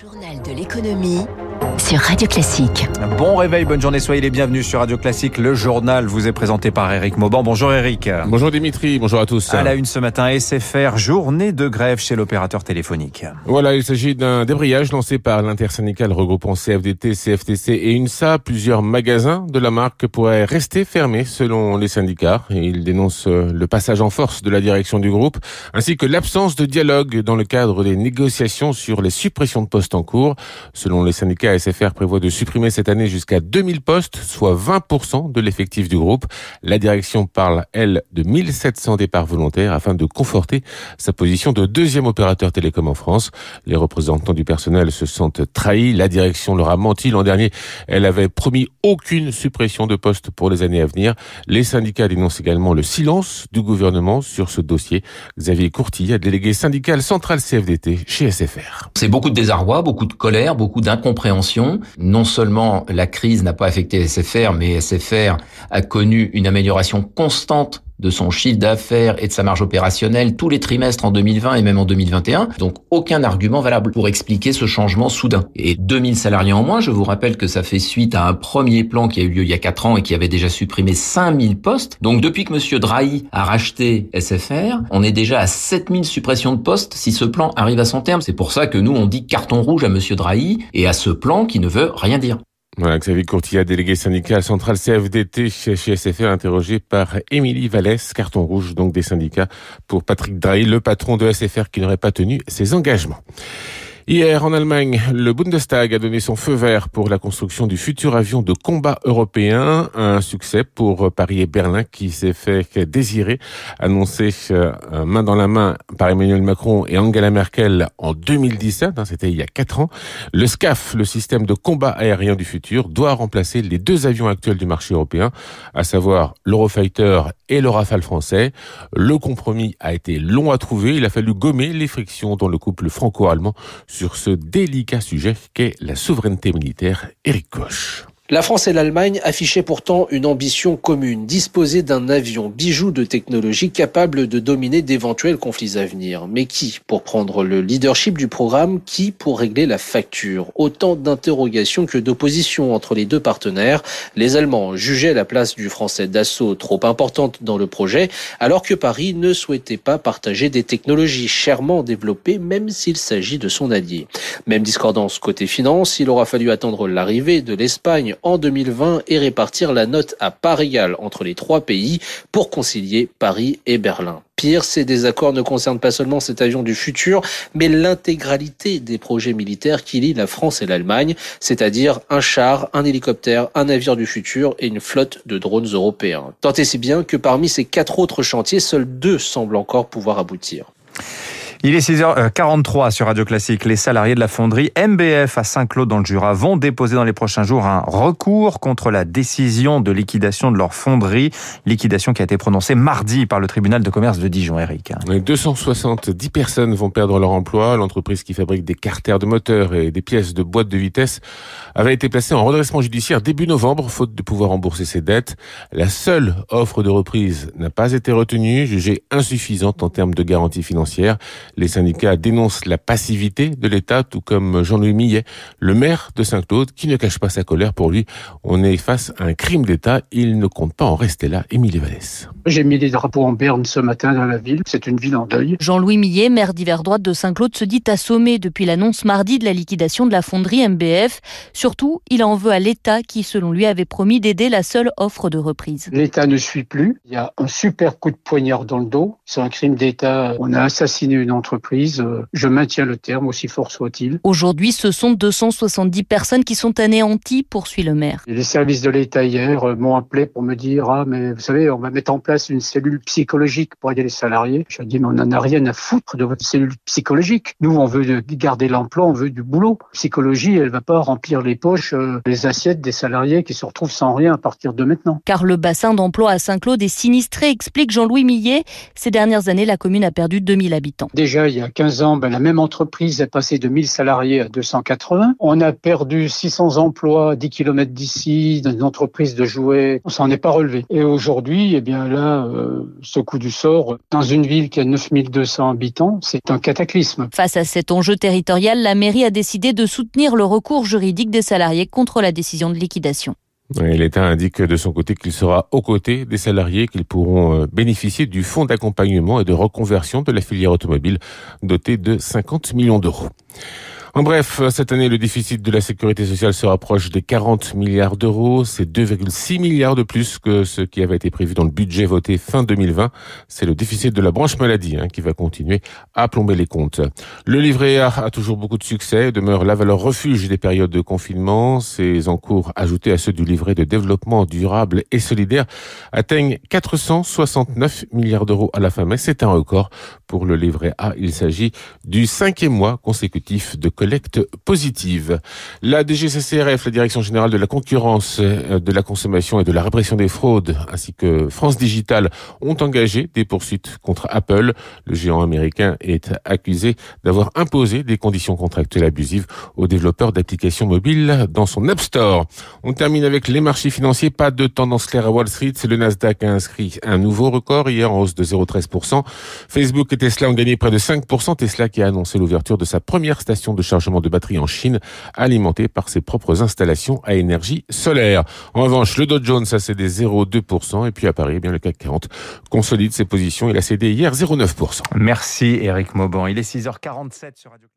Journal de l'économie sur Radio Classique. Bon réveil, bonne journée, soyez les bienvenus sur Radio Classique. Le journal vous est présenté par Eric Mauban. Bonjour Eric. Bonjour Dimitri, bonjour à tous. À la une ce matin, SFR, journée de grève chez l'opérateur téléphonique. Voilà, il s'agit d'un débrayage lancé par l'intersyndical regroupant CFDT, CFTC et UNSA. Plusieurs magasins de la marque pourraient rester fermés selon les syndicats. Ils dénoncent le passage en force de la direction du groupe, ainsi que l'absence de dialogue dans le cadre des négociations sur les suppressions de postes en cours. Selon les syndicats, SFR prévoit de supprimer cette année jusqu'à 2000 postes, soit 20% de l'effectif du groupe. La direction parle, elle, de 1700 départs volontaires afin de conforter sa position de deuxième opérateur télécom en France. Les représentants du personnel se sentent trahis. La direction leur a menti l'an dernier. Elle avait promis aucune suppression de postes pour les années à venir. Les syndicats dénoncent également le silence du gouvernement sur ce dossier. Xavier Courtille, délégué syndical central CFDT chez SFR. C'est beaucoup de désarroi, beaucoup de colère, beaucoup d'incompréhension. Non seulement la crise n'a pas affecté SFR, mais SFR a connu une amélioration constante de son chiffre d'affaires et de sa marge opérationnelle tous les trimestres en 2020 et même en 2021. Donc aucun argument valable pour expliquer ce changement soudain. Et 2000 salariés en moins, je vous rappelle que ça fait suite à un premier plan qui a eu lieu il y a 4 ans et qui avait déjà supprimé 5000 postes. Donc depuis que monsieur Drahi a racheté SFR, on est déjà à 7000 suppressions de postes si ce plan arrive à son terme. C'est pour ça que nous on dit carton rouge à monsieur Drahi et à ce plan qui ne veut rien dire. Voilà, Xavier Courtilla, délégué syndical central CFDT chez, SFR, interrogé par Émilie Vallès, carton rouge donc des syndicats pour Patrick Drahi, le patron de SFR qui n'aurait pas tenu ses engagements. Hier, en Allemagne, le Bundestag a donné son feu vert pour la construction du futur avion de combat européen. Un succès pour Paris et Berlin qui s'est fait désirer, annoncé euh, main dans la main par Emmanuel Macron et Angela Merkel en 2017. Hein, c'était il y a quatre ans. Le SCAF, le système de combat aérien du futur, doit remplacer les deux avions actuels du marché européen, à savoir l'Eurofighter et le Rafale français. Le compromis a été long à trouver. Il a fallu gommer les frictions dans le couple franco-allemand sur ce délicat sujet qu'est la souveraineté militaire. Eric Koch. La France et l'Allemagne affichaient pourtant une ambition commune, disposer d'un avion bijou de technologie capable de dominer d'éventuels conflits à venir. Mais qui pour prendre le leadership du programme? Qui pour régler la facture? Autant d'interrogations que d'oppositions entre les deux partenaires. Les Allemands jugeaient la place du français d'assaut trop importante dans le projet, alors que Paris ne souhaitait pas partager des technologies chèrement développées, même s'il s'agit de son allié. Même discordance côté finance, il aura fallu attendre l'arrivée de l'Espagne en 2020 et répartir la note à part égale entre les trois pays pour concilier Paris et Berlin. Pire, ces désaccords ne concernent pas seulement cet avion du futur, mais l'intégralité des projets militaires qui lient la France et l'Allemagne, c'est-à-dire un char, un hélicoptère, un navire du futur et une flotte de drones européens. Tant et si bien que parmi ces quatre autres chantiers, seuls deux semblent encore pouvoir aboutir. Il est 6h43 sur Radio Classique. Les salariés de la fonderie MBF à Saint-Claude dans le Jura vont déposer dans les prochains jours un recours contre la décision de liquidation de leur fonderie. Liquidation qui a été prononcée mardi par le tribunal de commerce de Dijon, Eric. 270 personnes vont perdre leur emploi. L'entreprise qui fabrique des carters de moteurs et des pièces de boîtes de vitesse avait été placée en redressement judiciaire début novembre, faute de pouvoir rembourser ses dettes. La seule offre de reprise n'a pas été retenue, jugée insuffisante en termes de garantie financière. Les syndicats dénoncent la passivité de l'État, tout comme Jean-Louis Millet, le maire de Saint-Claude, qui ne cache pas sa colère. Pour lui, on est face à un crime d'État. Il ne compte pas en rester là. Émilie Vallès. J'ai mis des drapeaux en berne ce matin dans la ville. C'est une ville en deuil. Jean-Louis Millet, maire d'hiver droite de Saint-Claude, se dit assommé depuis l'annonce mardi de la liquidation de la fonderie MBF. Surtout, il en veut à l'État qui, selon lui, avait promis d'aider la seule offre de reprise. L'État ne suit plus. Il y a un super coup de poignard dans le dos. C'est un crime d'État. On a assassiné une entreprise. Je maintiens le terme, aussi fort soit-il. Aujourd'hui, ce sont 270 personnes qui sont anéanties, poursuit le maire. Les services de l'État hier m'ont appelé pour me dire Ah, mais vous savez, on va mettre en place une cellule psychologique pour aider les salariés. Je dis Mais on n'en a rien à foutre de votre cellule psychologique. Nous, on veut garder l'emploi, on veut du boulot. Psychologie, elle va pas remplir les poches, euh, les assiettes des salariés qui se retrouvent sans rien à partir de maintenant. Car le bassin d'emploi à Saint-Claude est sinistré, explique Jean-Louis Millet. Ces dernières années, la commune a perdu 2000 habitants. Des déjà il y a 15 ans, ben, la même entreprise est passée de 1000 salariés à 280. On a perdu 600 emplois 10 km d'ici dans une entreprise de jouets. On s'en est pas relevé. Et aujourd'hui, eh bien là, euh, ce coup du sort, dans une ville qui a 9200 habitants, c'est un cataclysme. Face à cet enjeu territorial, la mairie a décidé de soutenir le recours juridique des salariés contre la décision de liquidation. L'État indique de son côté qu'il sera aux côtés des salariés qu'ils pourront euh, bénéficier du fonds d'accompagnement et de reconversion de la filière automobile doté de 50 millions d'euros. En bref, cette année, le déficit de la sécurité sociale se rapproche des 40 milliards d'euros. C'est 2,6 milliards de plus que ce qui avait été prévu dans le budget voté fin 2020. C'est le déficit de la branche maladie hein, qui va continuer à plomber les comptes. Le livret A a toujours beaucoup de succès, demeure la valeur refuge des périodes de confinement. Ses encours, ajoutés à ceux du livret de développement durable et solidaire, atteignent 469 milliards d'euros à la fin mai. C'est un record pour le livret A. Il s'agit du cinquième mois consécutif de collecte positive. La DGCCRF, la Direction générale de la concurrence, euh, de la consommation et de la répression des fraudes, ainsi que France Digital ont engagé des poursuites contre Apple. Le géant américain est accusé d'avoir imposé des conditions contractuelles abusives aux développeurs d'applications mobiles dans son App Store. On termine avec les marchés financiers. Pas de tendance claire à Wall Street. Le Nasdaq a inscrit un nouveau record hier en hausse de 0,13%. Facebook Tesla ont gagné près de 5%. Tesla qui a annoncé l'ouverture de sa première station de chargement de batterie en Chine, alimenté par ses propres installations à énergie solaire. En revanche, le Dow Jones a cédé 0,2% et puis à Paris, eh bien le CAC 40 consolide ses positions. Il a cédé hier 0,9%. Merci Eric Mauban. Il est 6h47 sur Radio